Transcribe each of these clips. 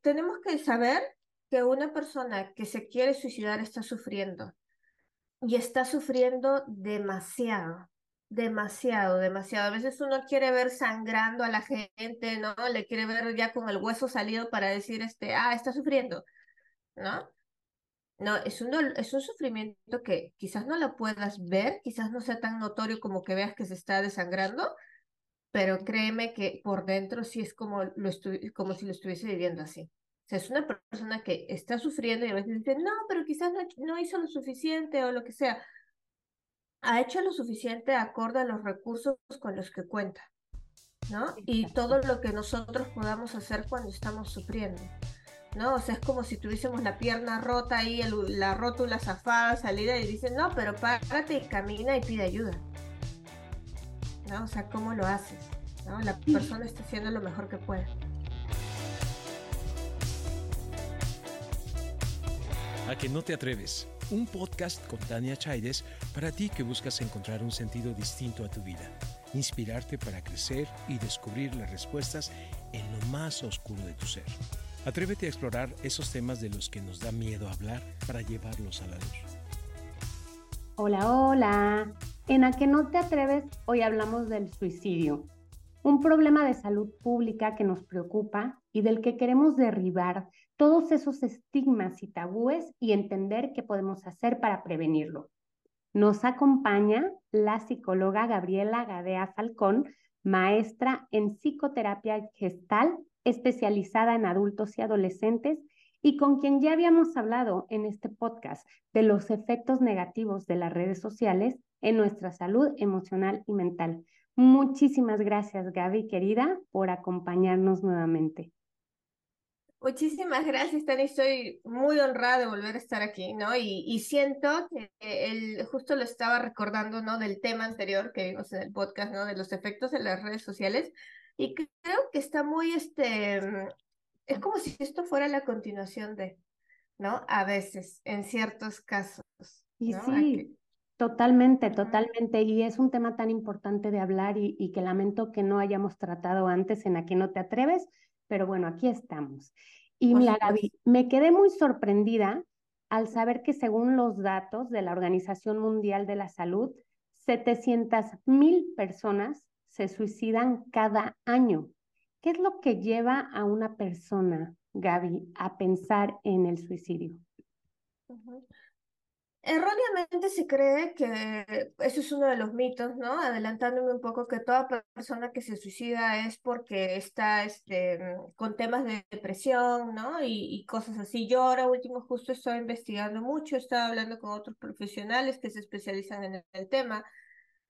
tenemos que saber que una persona que se quiere suicidar está sufriendo y está sufriendo demasiado, demasiado, demasiado. A veces uno quiere ver sangrando a la gente, ¿no? Le quiere ver ya con el hueso salido para decir, este, ah, está sufriendo, ¿no? No, es un, es un sufrimiento que quizás no lo puedas ver, quizás no sea tan notorio como que veas que se está desangrando, pero créeme que por dentro sí es como, lo como si lo estuviese viviendo así. O sea, es una persona que está sufriendo y a veces dice, no, pero quizás no, no hizo lo suficiente o lo que sea. Ha hecho lo suficiente acorde a los recursos con los que cuenta, ¿no? Y todo lo que nosotros podamos hacer cuando estamos sufriendo. ¿no? O sea, es como si tuviésemos la pierna rota ahí, la rótula zafada, salida y dicen, no, pero párate y camina y pide ayuda. ¿No? O sea, ¿cómo lo haces? ¿No? La persona está haciendo lo mejor que puede. A que no te atreves. Un podcast con Tania Chaides para ti que buscas encontrar un sentido distinto a tu vida, inspirarte para crecer y descubrir las respuestas en lo más oscuro de tu ser. Atrévete a explorar esos temas de los que nos da miedo hablar para llevarlos a la luz. Hola, hola. En A que no te atreves, hoy hablamos del suicidio, un problema de salud pública que nos preocupa y del que queremos derribar todos esos estigmas y tabúes y entender qué podemos hacer para prevenirlo. Nos acompaña la psicóloga Gabriela Gadea Falcón, maestra en psicoterapia gestal especializada en adultos y adolescentes y con quien ya habíamos hablado en este podcast de los efectos negativos de las redes sociales en nuestra salud emocional y mental. Muchísimas gracias, Gaby, querida, por acompañarnos nuevamente. Muchísimas gracias, Tani. Estoy muy honrada de volver a estar aquí, ¿no? Y, y siento que el, justo lo estaba recordando, ¿no? Del tema anterior que vimos en el podcast, ¿no? De los efectos de las redes sociales. Y creo que está muy, este, es como si esto fuera la continuación de, ¿no? A veces, en ciertos casos. Y sí, totalmente, totalmente. Y es un tema tan importante de hablar y, y que lamento que no hayamos tratado antes en Aquí no te atreves, pero bueno, aquí estamos. Y mira, Gaby, me quedé muy sorprendida al saber que según los datos de la Organización Mundial de la Salud, 700 mil personas se suicidan cada año. ¿Qué es lo que lleva a una persona, Gaby, a pensar en el suicidio? Erróneamente se cree que eso es uno de los mitos, ¿no? Adelantándome un poco que toda persona que se suicida es porque está este, con temas de depresión, ¿no? Y, y cosas así. Yo ahora último justo estoy investigando mucho, estaba hablando con otros profesionales que se especializan en el tema,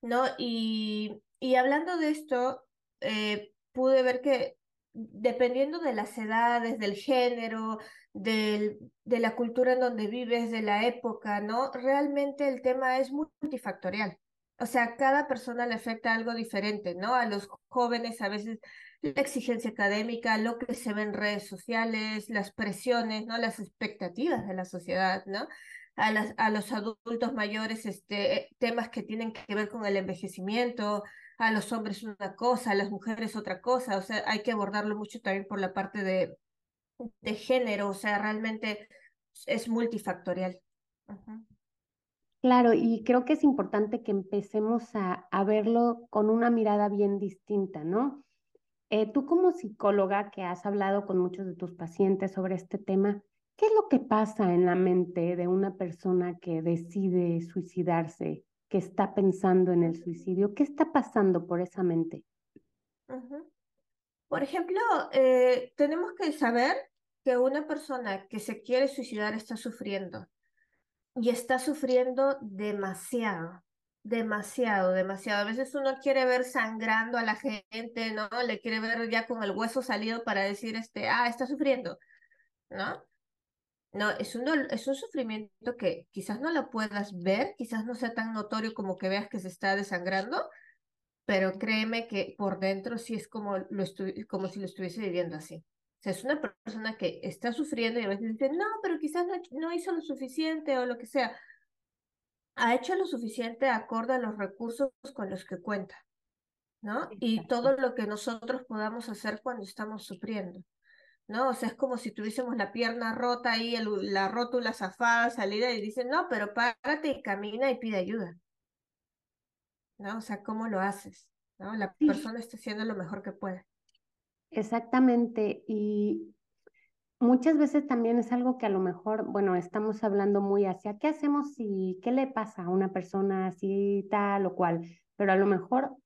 ¿no? Y y hablando de esto, eh, pude ver que dependiendo de las edades, del género, del, de la cultura en donde vives, de la época, ¿no? Realmente el tema es multifactorial. O sea, cada persona le afecta algo diferente, ¿no? A los jóvenes a veces la exigencia académica, lo que se ve en redes sociales, las presiones, ¿no? Las expectativas de la sociedad, ¿no? A, las, a los adultos mayores, este, temas que tienen que ver con el envejecimiento, a los hombres una cosa, a las mujeres otra cosa, o sea, hay que abordarlo mucho también por la parte de, de género, o sea, realmente es multifactorial. Claro, y creo que es importante que empecemos a, a verlo con una mirada bien distinta, ¿no? Eh, tú como psicóloga que has hablado con muchos de tus pacientes sobre este tema, ¿qué es lo que pasa en la mente de una persona que decide suicidarse? que está pensando en el suicidio? ¿Qué está pasando por esa mente? Por ejemplo, eh, tenemos que saber que una persona que se quiere suicidar está sufriendo y está sufriendo demasiado, demasiado, demasiado. A veces uno quiere ver sangrando a la gente, ¿no? Le quiere ver ya con el hueso salido para decir, este, ah, está sufriendo, ¿no? No, es un, es un sufrimiento que quizás no lo puedas ver, quizás no sea tan notorio como que veas que se está desangrando, pero créeme que por dentro sí es como, lo como si lo estuviese viviendo así. O sea, es una persona que está sufriendo y a veces dice, no, pero quizás no, no hizo lo suficiente o lo que sea. Ha hecho lo suficiente acorde a los recursos con los que cuenta, ¿no? Y todo lo que nosotros podamos hacer cuando estamos sufriendo. ¿no? O sea, es como si tuviésemos la pierna rota ahí, la rótula zafada, salida, y dicen, no, pero párate y camina y pide ayuda. ¿No? O sea, ¿cómo lo haces? ¿No? La persona está haciendo lo mejor que puede. Exactamente, y muchas veces también es algo que a lo mejor, bueno, estamos hablando muy hacia qué hacemos y qué le pasa a una persona así tal o cual, pero a lo mejor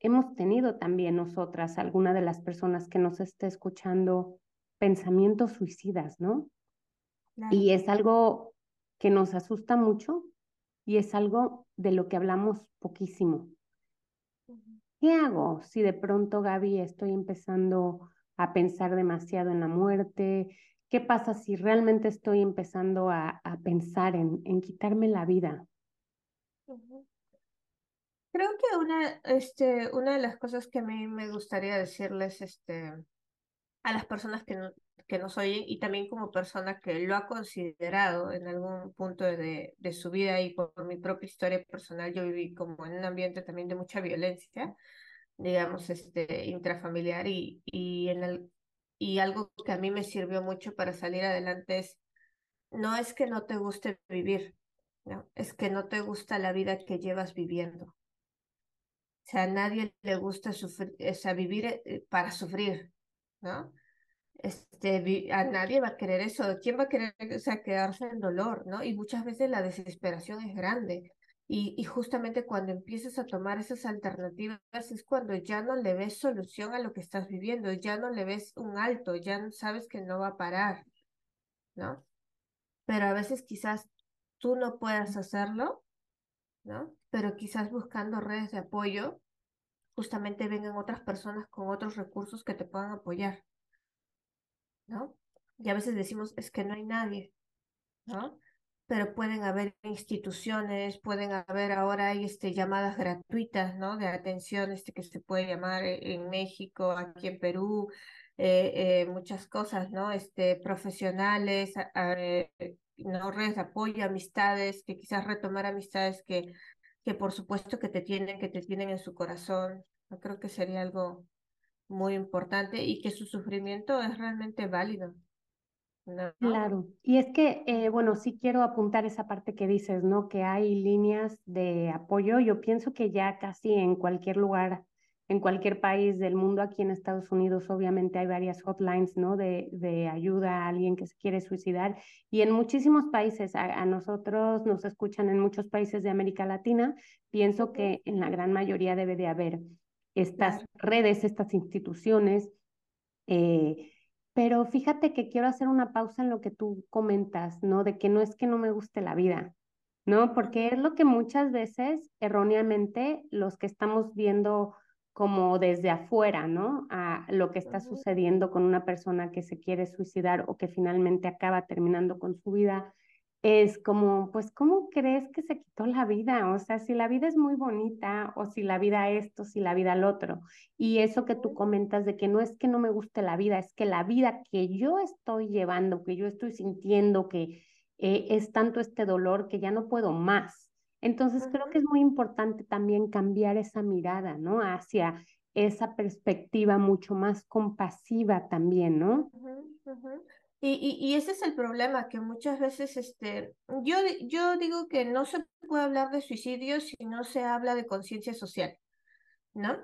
hemos tenido también nosotras, alguna de las personas que nos esté escuchando, pensamientos suicidas, ¿no? Y es algo que nos asusta mucho y es algo de lo que hablamos poquísimo. ¿Qué hago si de pronto, Gaby, estoy empezando a pensar demasiado en la muerte? ¿Qué pasa si realmente estoy empezando a, pensar en, quitarme la vida? Creo que una, este, una de las cosas que a mí me gustaría decirles este, a las personas que, no, que nos oyen y también como persona que lo ha considerado en algún punto de, de su vida y por, mi propia historia personal, yo viví como en un ambiente también de mucha violencia, digamos, este, intrafamiliar y, y, en el, y algo que a mí me sirvió mucho para salir adelante es, no es que no te guste vivir, no, es que no te gusta la vida que llevas viviendo sea, a nadie le gusta sufrir, o sea, vivir eh, para sufrir, ¿no? Este, a nadie va a querer eso. ¿Quién va a querer o sea, quedarse en dolor, ¿no? Y muchas veces la desesperación es grande. Y, y justamente cuando empiezas a tomar esas alternativas es cuando ya no le ves solución a lo que estás viviendo, ya no le ves un alto, ya sabes que no va a parar, ¿no? Pero a veces quizás tú no puedas hacerlo ¿no? Pero quizás buscando redes de apoyo, justamente vengan otras personas con otros recursos que te puedan apoyar, ¿no? Y a veces decimos, es que no hay nadie, ¿no? Pero pueden haber instituciones, pueden haber ahora hay este, llamadas gratuitas, ¿no? De atención este, que se puede llamar e, en México, aquí en Perú, eh, eh, muchas cosas, ¿no? Este, profesionales, eh, no redes de apoyo, amistades, que quizás retomar amistades que, que por supuesto que te tienen, que te tienen en su corazón. Yo creo que sería algo muy importante y que su sufrimiento es realmente válido. Claro, y es que, eh, bueno, sí quiero apuntar esa parte que dices, ¿no? Que hay líneas de apoyo. Yo pienso que ya casi en cualquier lugar en cualquier país del mundo. Aquí en Estados Unidos, obviamente, hay varias hotlines, ¿no? De, de ayuda a alguien que se quiere suicidar. Y en muchísimos países, a, nosotros nos escuchan en muchos países de América Latina. Pienso que en la gran mayoría debe de haber estas redes, estas instituciones. Eh, pero fíjate que quiero hacer una pausa en lo que tú comentas, ¿no? De que no es que no me guste la vida, ¿no? Porque es lo que muchas veces erróneamente los que estamos viendo como desde afuera, ¿no? A lo que está sucediendo con una persona que se quiere suicidar o que finalmente acaba terminando con su vida, es como, pues, ¿cómo crees que se quitó la vida? O sea, si la vida es muy bonita o si la vida esto, si la vida lo otro. Y eso que tú comentas de que no es que no me guste la vida, es que la vida que yo estoy llevando, que yo estoy sintiendo, que eh, es tanto este dolor que ya no puedo más. Entonces creo que es muy importante también cambiar esa mirada, ¿no? Hacia esa perspectiva mucho más compasiva también, ¿no? Y, y, y, ese es el problema, que muchas veces, este, yo, yo digo que no se puede hablar de suicidio si no se habla de conciencia social, ¿no?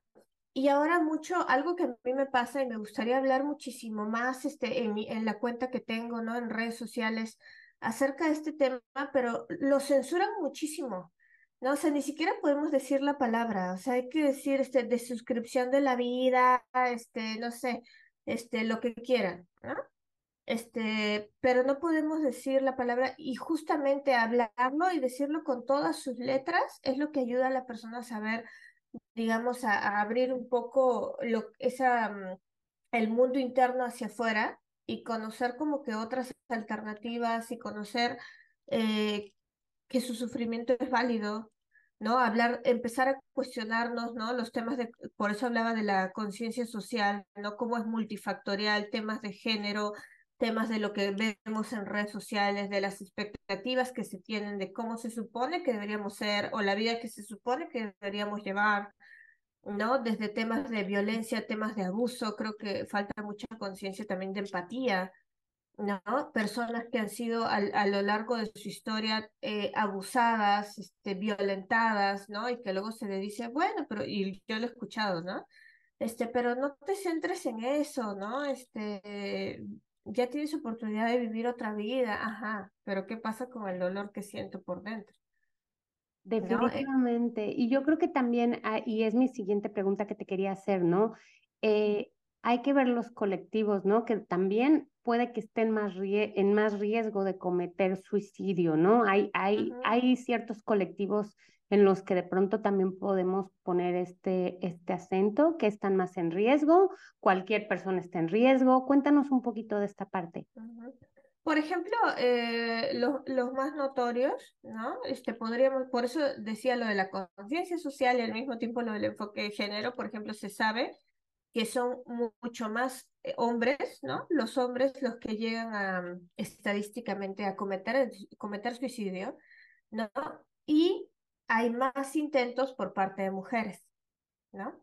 Y ahora mucho, algo que a mí me pasa y me gustaría hablar muchísimo más este, en, mi, en la cuenta que tengo, ¿no? En redes sociales, acerca de este tema, pero lo censuran muchísimo. No, o sea, ni siquiera podemos decir la palabra, o sea, hay que decir este de suscripción de la vida, este, no sé, este, lo que quieran, ¿no? Este, pero no podemos decir la palabra y justamente hablarlo y decirlo con todas sus letras es lo que ayuda a la persona a saber, digamos, a, a abrir un poco lo, esa, mm, el mundo interno hacia afuera y conocer como que otras alternativas y conocer eh, que su sufrimiento es válido, ¿no? Hablar, empezar a cuestionarnos, ¿no? Los temas de, por eso hablaba de la conciencia social, ¿no? Cómo es multifactorial, temas de género, temas de lo que vemos en redes sociales, de las expectativas que se tienen de cómo se supone que deberíamos ser o la vida que se supone que deberíamos llevar, ¿no? Desde temas de violencia, temas de abuso, creo que falta mucha conciencia también de empatía, ¿no? Personas que han sido a, a lo largo de su historia eh, abusadas, este, violentadas, ¿no? Y que luego se le dice, bueno, pero, y yo lo he escuchado, ¿no? Este, pero no te centres en eso, ¿no? Este, ya tienes oportunidad de vivir otra vida, ajá, pero ¿qué pasa con el dolor que siento por dentro? Eh, Definitivamente. Y yo creo que también, ah, y es mi siguiente pregunta que te quería hacer, ¿no? Eh, hay que ver los colectivos, ¿no? Que también puede que estén más en más riesgo de cometer suicidio, ¿no? Hay, hay, hay ciertos colectivos en los que de pronto también podemos poner este, este acento, que están más en riesgo, cualquier persona está en riesgo. Cuéntanos un poquito de esta parte. Por ejemplo, eh, los, los, más notorios, ¿no? Este, podríamos, por eso decía lo de la conciencia social y al mismo tiempo lo del enfoque de género, por ejemplo, se sabe que son mucho más eh, hombres, ¿no? Los hombres los que llegan a, estadísticamente a cometer, cometer suicidio, ¿no? Y hay más intentos por parte de mujeres, ¿no?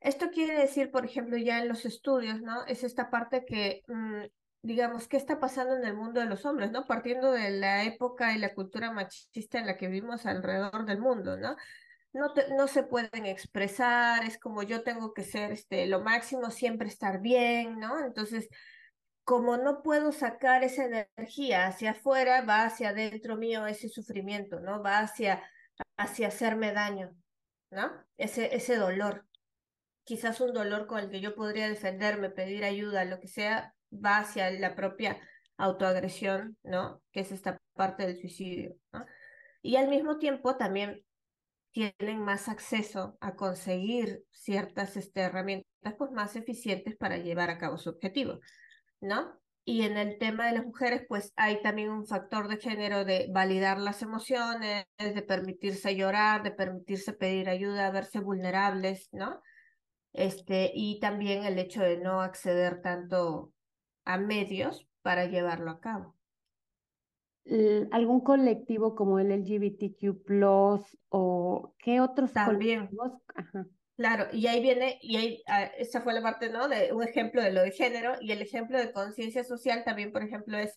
Esto quiere decir, por ejemplo, ya en los estudios, ¿no? Es esta parte que mm, digamos, qué está pasando en el mundo de los hombres, ¿no? Partiendo de la época y la cultura machista en la que vivimos alrededor del mundo, ¿no? No, no se pueden expresar, es como yo tengo que ser este, lo máximo, siempre estar bien, ¿no? Entonces, como no puedo sacar esa energía hacia afuera, va hacia adentro mío ese sufrimiento, ¿no? Va hacia, hacia hacerme daño, ¿no? Ese, ese dolor. Quizás un dolor con el que yo podría defenderme, pedir ayuda, lo que sea, va hacia la propia autoagresión, ¿no? Que es esta parte del suicidio, ¿no? Y al mismo tiempo también tienen más acceso a conseguir ciertas este, herramientas pues, más eficientes para llevar a cabo su objetivo, ¿no? Y en el tema de las mujeres, pues hay también un factor de género de validar las emociones, de permitirse llorar, de permitirse pedir ayuda, verse vulnerables, ¿no? Este, y también el hecho de no acceder tanto a medios para llevarlo a cabo. ¿Algún colectivo como el LGBTQ o qué otros También. Claro, y ahí viene, y ahí, ah, esa fue la parte, ¿no? De un ejemplo de lo de género, y el ejemplo de conciencia social también, por ejemplo, es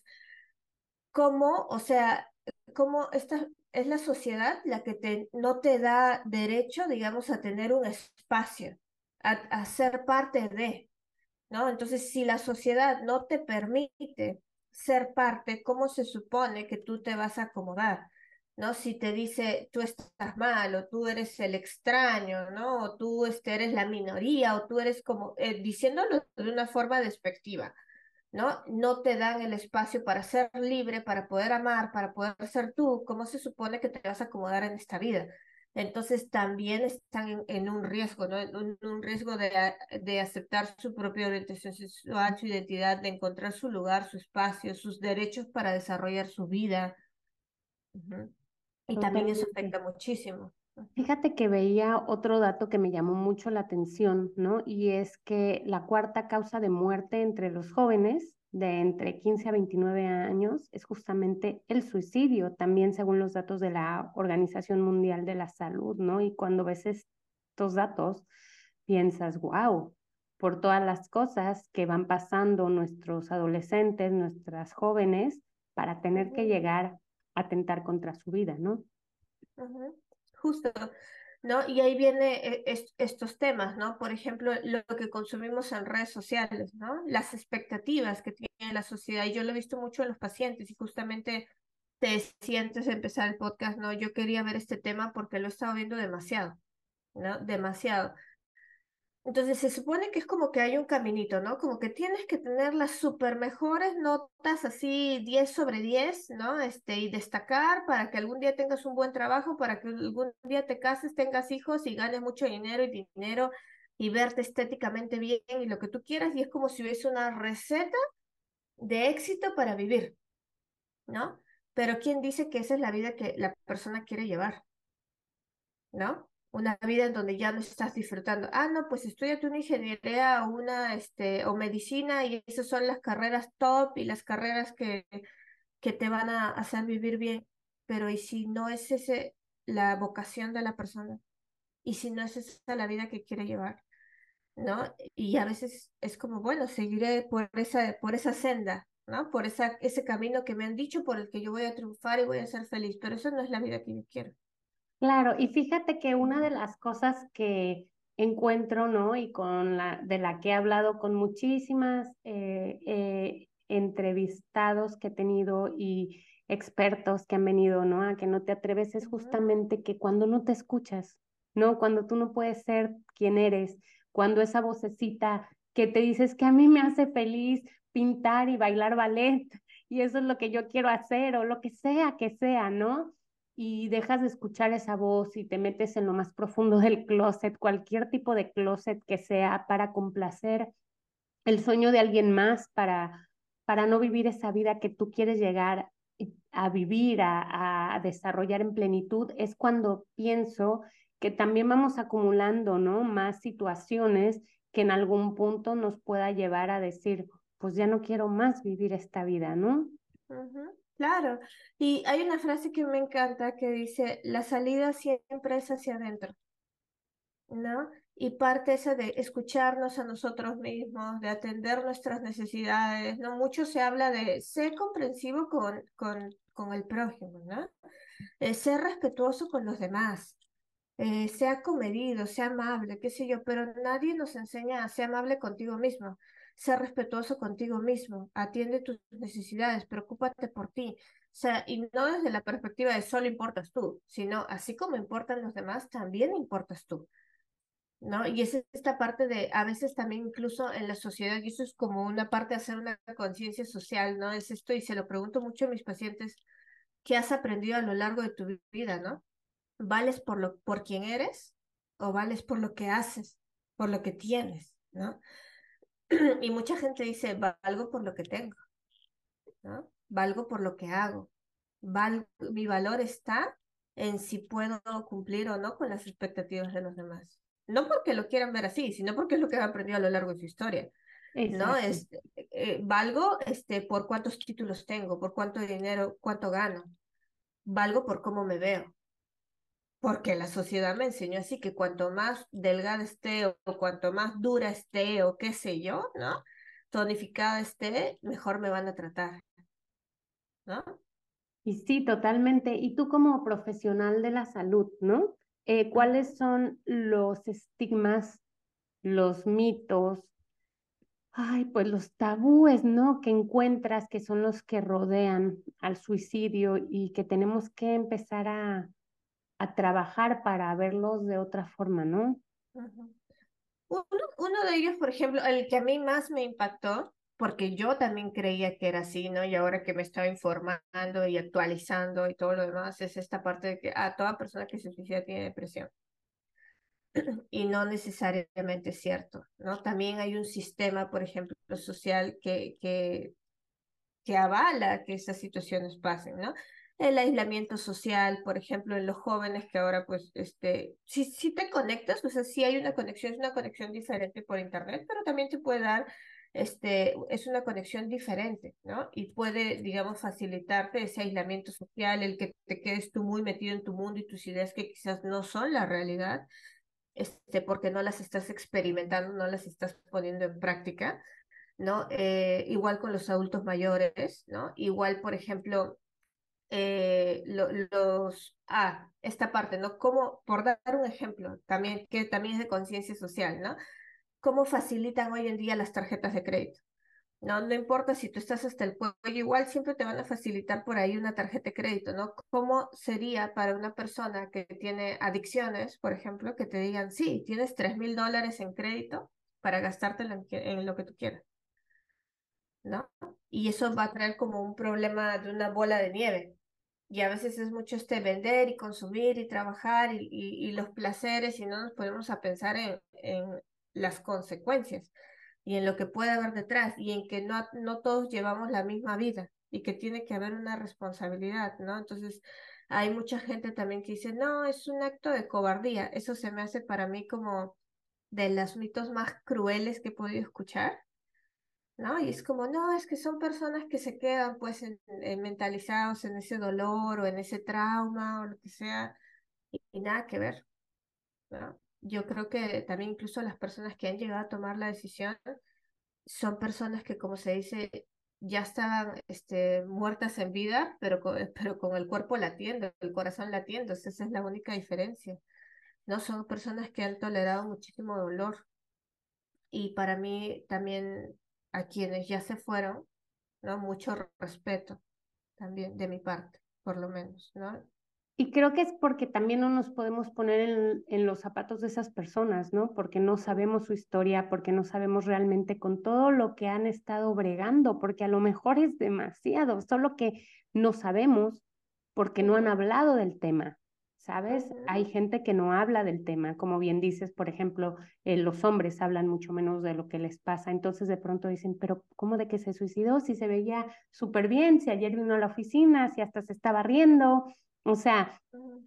cómo, o sea, cómo esta es la sociedad la que te, no te da derecho, digamos, a tener un espacio, a, a ser parte de, ¿no? Entonces, si la sociedad no te permite ser parte, ¿cómo se supone que tú te vas a acomodar? ¿No? Si te dice tú estás mal o tú eres el extraño, ¿no? O tú este, eres la minoría o tú eres como, eh, diciéndolo de una forma despectiva, ¿no? No te dan el espacio para ser libre, para poder amar, para poder ser tú, ¿cómo se supone que te vas a acomodar en esta vida? entonces también están en, un riesgo, ¿no? En un, riesgo de, de, aceptar su propia orientación sexual, su identidad, de encontrar su lugar, su espacio, sus derechos para desarrollar su vida. Y también eso afecta muchísimo. Fíjate que veía otro dato que me llamó mucho la atención, ¿no? Y es que la cuarta causa de muerte entre los jóvenes de entre 15 a 29 años es justamente el suicidio, también según los datos de la Organización Mundial de la Salud, ¿no? Y cuando ves estos datos, piensas, wow, por todas las cosas que van pasando nuestros adolescentes, nuestras jóvenes, para tener que llegar atentar contra su vida, ¿no? Justo. ¿no? Y ahí viene eh, estos temas, ¿no? Por ejemplo, lo que consumimos en redes sociales, ¿no? Las expectativas que tiene la sociedad. Y yo lo he visto mucho en los pacientes y justamente te sientes a empezar el podcast, ¿no? Yo quería ver este tema porque lo he estado viendo demasiado, ¿no? Demasiado. Entonces se supone que es como que hay un caminito, ¿no? Como que tienes que tener las super mejores notas, así 10 sobre 10, ¿no? Este, y destacar para que algún día tengas un buen trabajo, para que algún día te cases, tengas hijos y ganes mucho dinero y dinero y verte estéticamente bien y lo que tú quieras. Y es como si hubiese una receta de éxito para vivir, ¿no? Pero ¿quién dice que esa es la vida que la persona quiere llevar? ¿No? Una vida en donde ya no estás disfrutando. Ah, no, pues estudiate una ingeniería o una, este, o medicina y esas son las carreras top y las carreras que, que te van a hacer vivir bien. Pero ¿y si no es ese la vocación de la persona? y si no es esa la vida que quiere llevar, ¿no? Y a veces es como, bueno, seguiré por esa, por esa senda, ¿no? Por esa, ese camino que me han dicho por el que yo voy a triunfar y voy a ser feliz, pero eso no es la vida que yo quiero. Claro, y fíjate que una de las cosas que encuentro, ¿no? Y con la, de la que he hablado con muchísimas eh, eh, entrevistados que he tenido y expertos que han venido, ¿no? A que no te atreves es justamente que cuando no te escuchas, ¿no? Cuando tú no puedes ser quien eres, cuando esa vocecita que te dices que a mí me hace feliz pintar y bailar ballet y eso es lo que yo quiero hacer o lo que sea que sea, ¿no? Y dejas de escuchar esa voz y te metes en lo más profundo del closet, cualquier tipo de closet que sea para complacer el sueño de alguien más, para, para no vivir esa vida que tú quieres llegar a vivir, a, desarrollar en plenitud, es cuando pienso que también vamos acumulando, ¿no? Más situaciones que en algún punto nos pueda llevar a decir, pues ya no quiero más vivir esta vida, ¿no? Claro, y hay una frase que me encanta que dice, la salida siempre es hacia adentro, ¿no? Y parte esa de escucharnos a nosotros mismos, de atender nuestras necesidades, ¿no? Mucho se habla de ser comprensivo con, con, con el prójimo, ¿no? Eh, ser respetuoso con los demás, eh, sea comedido, sea amable, qué sé yo, pero nadie nos enseña a ser amable contigo mismo, ser respetuoso contigo mismo, atiende tus necesidades, preocúpate por ti. O sea, y no desde la perspectiva de solo importas tú, sino así como importan los demás, también importas tú. ¿No? Y es esta parte de, a veces también incluso en la sociedad, y eso es como una parte de hacer una conciencia social, ¿no? Es esto, y se lo pregunto mucho a mis pacientes, ¿qué has aprendido a lo largo de tu vida, ¿no? ¿Vales por, lo, por quien eres o vales por lo que haces, por lo que tienes, ¿no? y mucha gente dice, valgo por lo que tengo, ¿no? Valgo por lo que hago. Val mi valor está en si puedo cumplir o no con las expectativas de los demás. No porque lo quieran ver así, sino porque es lo que han aprendido a lo largo de su historia. ¿no? Es, eh, valgo este, por cuántos títulos tengo, por cuánto dinero, cuánto gano. Valgo por cómo me veo porque la sociedad me enseñó así que cuanto más delgada esté o, cuanto más dura esté o qué sé yo, ¿no? Tonificada esté, mejor me van a tratar, ¿no? Y sí, totalmente. Y tú como profesional de la salud, ¿no? Eh, ¿Cuáles son los estigmas, los mitos, ay, pues los tabúes, ¿no? Que encuentras que son los que rodean al suicidio y que tenemos que empezar a, a trabajar para verlos de otra forma, ¿no? uno, uno, de ellos, por ejemplo, el que a mí más me impactó, porque yo también creía que era así, ¿no? Y ahora que me estaba informando y actualizando y todo lo demás, es esta parte de que a toda persona que se suicida tiene depresión. Y no necesariamente es cierto, ¿no? También hay un sistema, por ejemplo, social que, que, que avala que esas situaciones pasen, ¿no? El aislamiento social, por ejemplo, en los jóvenes que ahora, pues, este, si, si te conectas, o sea, sí hay una conexión, es una conexión diferente por internet, pero también te puede dar, este, es una conexión diferente, ¿no? Y puede, digamos, facilitarte ese aislamiento social, el que te quedes tú muy metido en tu mundo y tus ideas que quizás no son la realidad, este, porque no las estás experimentando, no las estás poniendo en práctica, ¿no? Eh, igual con los adultos mayores, ¿no? Igual, por ejemplo, eh, los, ah, esta parte, ¿no? Como, por dar un ejemplo, también, que también es de conciencia social, ¿no? ¿Cómo facilitan hoy en día las tarjetas de crédito? No, no importa si tú estás hasta el cuello, igual siempre te van a facilitar por ahí una tarjeta de crédito, ¿no? ¿Cómo sería para una persona que tiene adicciones, por ejemplo, que te digan, sí, tienes tres mil dólares en crédito para gastártelo en, en lo que tú quieras? ¿No? Y eso va a traer como un problema de una bola de nieve, y a veces es mucho este vender y consumir y trabajar y, y, los placeres y no nos ponemos a pensar en, en, las consecuencias y en lo que puede haber detrás y en que no, no todos llevamos la misma vida y que tiene que haber una responsabilidad, ¿no? Entonces, hay mucha gente también que dice, no, es un acto de cobardía. Eso se me hace para mí como de los mitos más crueles que he podido escuchar ¿no? Y es como, no, es que son personas que se quedan pues en, mentalizados en ese dolor o en ese trauma o lo que sea, y, nada que ver. Yo creo que también incluso las personas que han llegado a tomar la decisión son personas que, como se dice, ya estaban este, muertas en vida, pero con, pero con el cuerpo latiendo, el corazón latiendo. Esa es la única diferencia. ¿no? Son personas que han tolerado muchísimo dolor. Y para mí también a quienes ya se fueron, ¿no? Mucho respeto también de mi parte, por lo menos, ¿no? Y creo que es porque también no nos podemos poner en, en, los zapatos de esas personas, ¿no? Porque no sabemos su historia, porque no sabemos realmente con todo lo que han estado bregando, porque a lo mejor es demasiado, solo que no sabemos porque no han hablado del tema, ¿sabes? Hay gente que no habla del tema, como bien dices, por ejemplo, eh, los hombres hablan mucho menos de lo que les pasa, entonces de pronto dicen, pero ¿cómo de que se suicidó? Si se veía súper bien, si ayer vino a la oficina, si hasta se estaba riendo, o sea,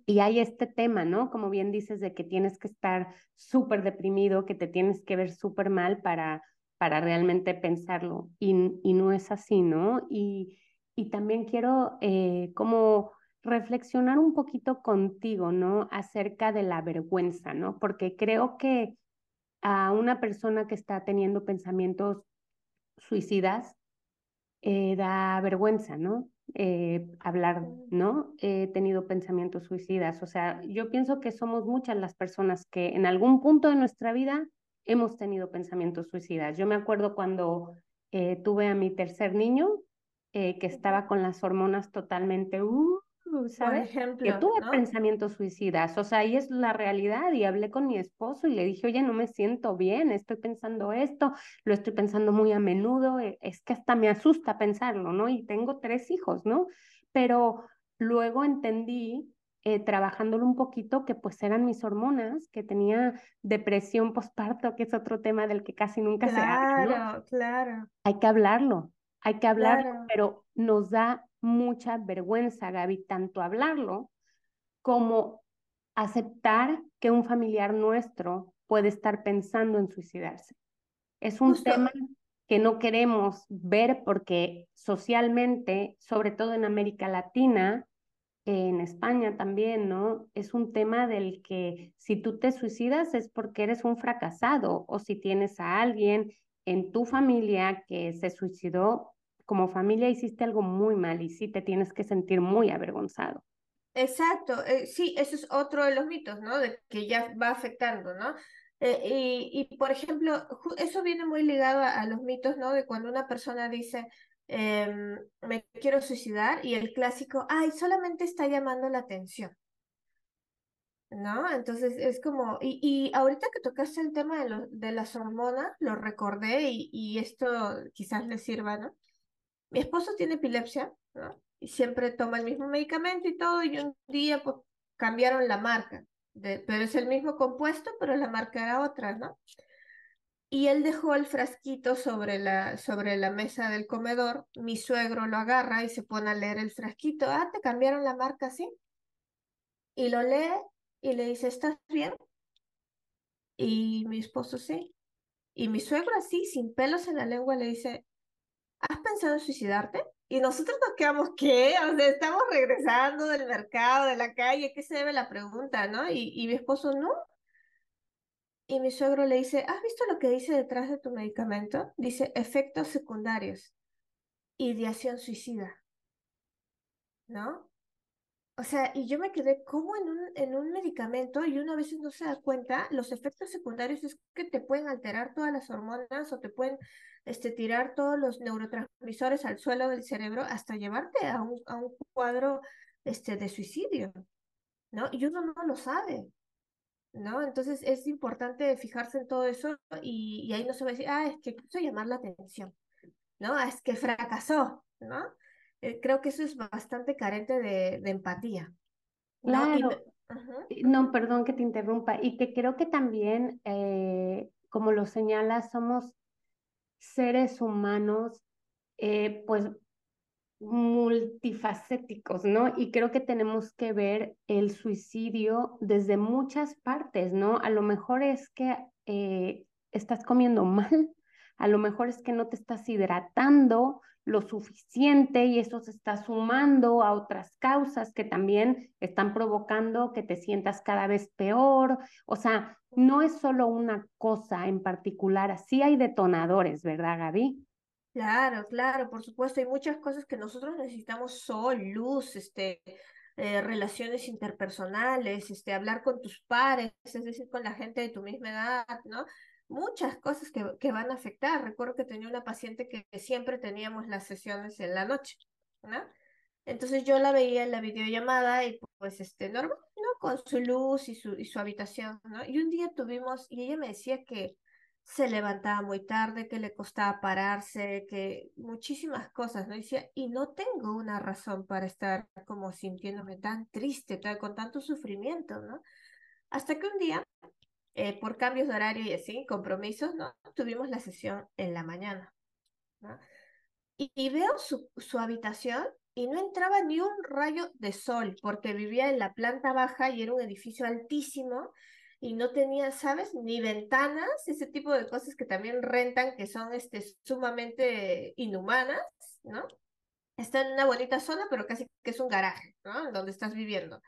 y hay este tema, ¿no? Como bien dices, de que tienes que estar súper deprimido, que te tienes que ver súper mal para, para realmente pensarlo. Y, y, no es así, ¿no? Y, y también quiero eh, como reflexionar un poquito contigo, ¿no? Acerca de la vergüenza, ¿no? Porque creo que a una persona que está teniendo pensamientos suicidas, eh, da vergüenza, ¿no? Eh, hablar, ¿no? He tenido pensamientos suicidas. O sea, yo pienso que somos muchas las personas que en algún punto de nuestra vida hemos tenido pensamientos suicidas. Yo me acuerdo cuando eh, tuve a mi tercer niño, que estaba con las hormonas totalmente, uh, ¿sabes? ejemplo, que tuve pensamientos suicidas, o sea, ahí es la realidad y hablé con mi esposo y le dije, oye, no me siento bien, estoy pensando esto, lo estoy pensando muy a menudo, e, es que hasta me asusta pensarlo, ¿no? Y tengo tres hijos, ¿no? Pero luego entendí, eh, trabajándolo un poquito, que pues eran mis hormonas, que tenía depresión postparto, que es otro tema del que casi nunca se habla. Claro, claro. Hay que hablarlo, hay que hablarlo, pero nos da mucha vergüenza, Gaby, tanto hablarlo como aceptar que un familiar nuestro puede estar pensando en suicidarse. Es un tema que no queremos ver porque socialmente, sobre todo en América Latina, en España también, ¿no? Es un tema del que si tú te suicidas es porque eres un fracasado o si tienes a alguien en tu familia que se suicidó, como familia hiciste algo muy mal y sí te tienes que sentir muy avergonzado. Exacto, eh, sí, eso es otro de los mitos, ¿no? De que ya va afectando, ¿no? Eh, y, y, por ejemplo, eso viene muy ligado a, los mitos, ¿no? De cuando una persona dice, em, me quiero suicidar y el clásico, ay, solamente está llamando la atención. ¿No? Entonces es como, y, y ahorita que tocaste el tema de, lo, de las hormonas, lo recordé y, y esto quizás le sirva, ¿no? Mi esposo tiene epilepsia, ¿no? Y siempre toma el mismo medicamento y todo, y un día pues, cambiaron la marca, pero es el mismo compuesto, pero la marca era otra, ¿no? Y él dejó el frasquito sobre la, sobre la mesa del comedor, mi suegro lo agarra y se pone a leer el frasquito, ah, te cambiaron la marca, ¿sí? Y lo lee y le dice, ¿estás bien? Y mi esposo sí. Y mi suegro así, sin pelos en la lengua, le dice, ¿has pensado en suicidarte? Y nosotros nos quedamos, ¿qué? O sea, estamos regresando del mercado, de la calle, ¿qué se debe la pregunta, no? Y, y mi esposo, no. Y mi suegro le dice, ¿has visto lo que dice detrás de tu medicamento? Dice, efectos secundarios, ideación suicida, ¿no? O sea, y yo me quedé como en un, en un medicamento y uno a veces no se da cuenta, los efectos secundarios es que te pueden alterar todas las hormonas o te pueden este, tirar todos los neurotransmisores al suelo del cerebro hasta llevarte a un, a un cuadro este, de suicidio, ¿no? Y uno no lo sabe, ¿no? Entonces es importante fijarse en todo eso y, y ahí no se va a decir, ah, es que quiso llamar la atención, ¿no? Ah, es que fracasó, ¿no? Eh, creo que eso es bastante carente de, de empatía. Claro. ¿no? perdón que te interrumpa. Y que creo que también, eh, como lo señalas, somos seres humanos, eh, pues multifacéticos, ¿no? Y creo que tenemos que ver el suicidio desde muchas partes, ¿no? A lo mejor es que estás comiendo mal, a lo mejor es que no te estás hidratando, lo suficiente y eso se está sumando a otras causas que también están provocando que te sientas cada vez peor. O sea, no es solo una cosa en particular, así hay detonadores, ¿verdad, Gaby? Claro, claro, por supuesto, hay muchas cosas que nosotros necesitamos sol, luz, este, eh, relaciones interpersonales, este, hablar con tus pares, es decir, con la gente de tu misma edad, ¿no? Muchas cosas que, que van a afectar. Recuerdo que tenía una paciente que, siempre teníamos las sesiones en la noche, ¿no? Entonces yo la veía en la videollamada y pues este, normal, ¿no? Con su luz y su, y su habitación, ¿no? Y un día tuvimos, y ella me decía que se levantaba muy tarde, que le costaba pararse, que muchísimas cosas, ¿no? Decía, y no tengo una razón para estar como sintiéndome tan triste, con tanto sufrimiento, ¿no? Hasta que un día, eh, por cambios de horario y así, compromisos, ¿no? Tuvimos la sesión en la mañana, y veo su, su habitación y no entraba ni un rayo de sol, porque vivía en la planta baja y era un edificio altísimo y no tenía, ¿sabes? Ni ventanas, ese tipo de cosas que también rentan, que son este, sumamente inhumanas, ¿no? Está en una bonita zona, pero casi que es un garaje, ¿no? Donde estás viviendo.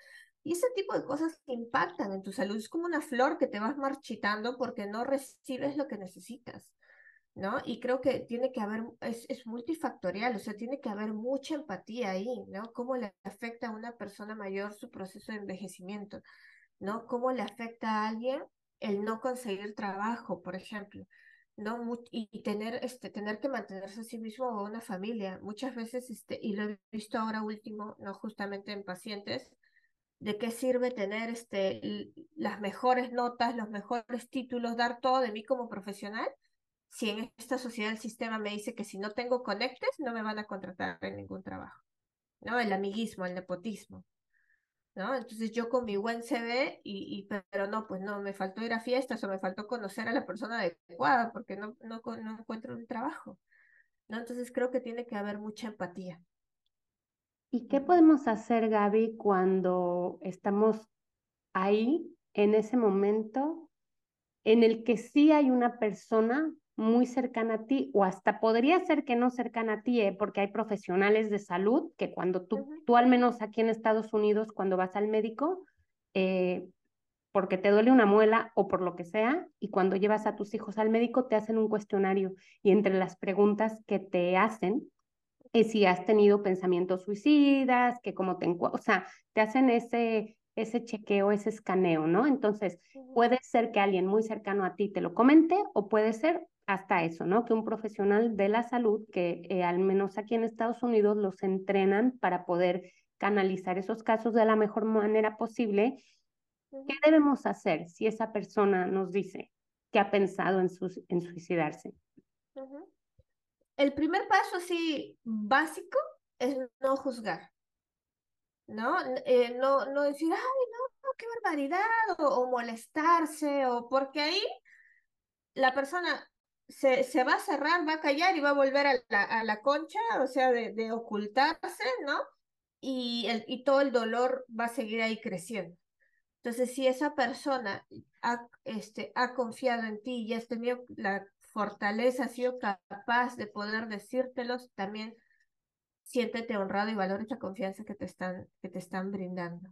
Y ese tipo de cosas impactan en tu salud. Es como una flor que te vas marchitando porque no recibes lo que necesitas, ¿no? Y creo que tiene que haber, es, es multifactorial, o sea, tiene que haber mucha empatía ahí, ¿no? Cómo le afecta a una persona mayor su proceso de envejecimiento ¿no? ¿Cómo le afecta a alguien el no conseguir trabajo, por ejemplo? ¿no? Y, tener, este, tener que mantenerse a sí mismo o una familia. Muchas veces, este, y lo he visto ahora último, no justamente en pacientes, ¿de qué sirve tener este, las mejores notas, los mejores títulos, dar todo de mí como profesional? Si en esta sociedad el sistema me dice que si no tengo conectes, no me van a contratar en ningún trabajo. ¿no? El amiguismo, el nepotismo. ¿no? Entonces yo con mi buen CV, y, y, pero no, pues no, me faltó ir a fiestas o me faltó conocer a la persona adecuada porque no, no, no encuentro un trabajo, ¿no? Entonces creo que tiene que haber mucha empatía. ¿Y qué podemos hacer, Gaby, cuando estamos ahí, en ese momento, en el que sí hay una persona muy cercana a ti o hasta podría ser que no cercana a ti, ¿eh? porque hay profesionales de salud que cuando tú, tú al menos aquí en Estados Unidos, cuando vas al médico, eh, porque te duele una muela o por lo que sea, y cuando llevas a tus hijos al médico te hacen un cuestionario y entre las preguntas que te hacen es si has tenido pensamientos suicidas, que cómo te, o sea, te hacen ese ese chequeo, ese escaneo, ¿no? Entonces, puede ser que alguien muy cercano a ti te lo comente o puede ser hasta eso, ¿no? Que un profesional de la salud, que eh, al menos aquí en Estados Unidos los entrenan para poder canalizar esos casos de la mejor manera posible. ¿Qué debemos hacer si esa persona nos dice que ha pensado en, en suicidarse? El primer paso así básico es no juzgar, ¿no? Eh, no, no decir, ay, no, qué barbaridad, o, o molestarse, o porque ahí la persona se, se, va a cerrar, va a callar y va a volver a la, a la concha, o sea, de, de ocultarse, ¿no? Y, el, y todo el dolor va a seguir ahí creciendo. Entonces, si esa persona ha, este, ha confiado en ti y has tenido la fortaleza, ha sido capaz de poder decírtelos, también siéntete honrado y valora esa confianza que te están, que te están brindando.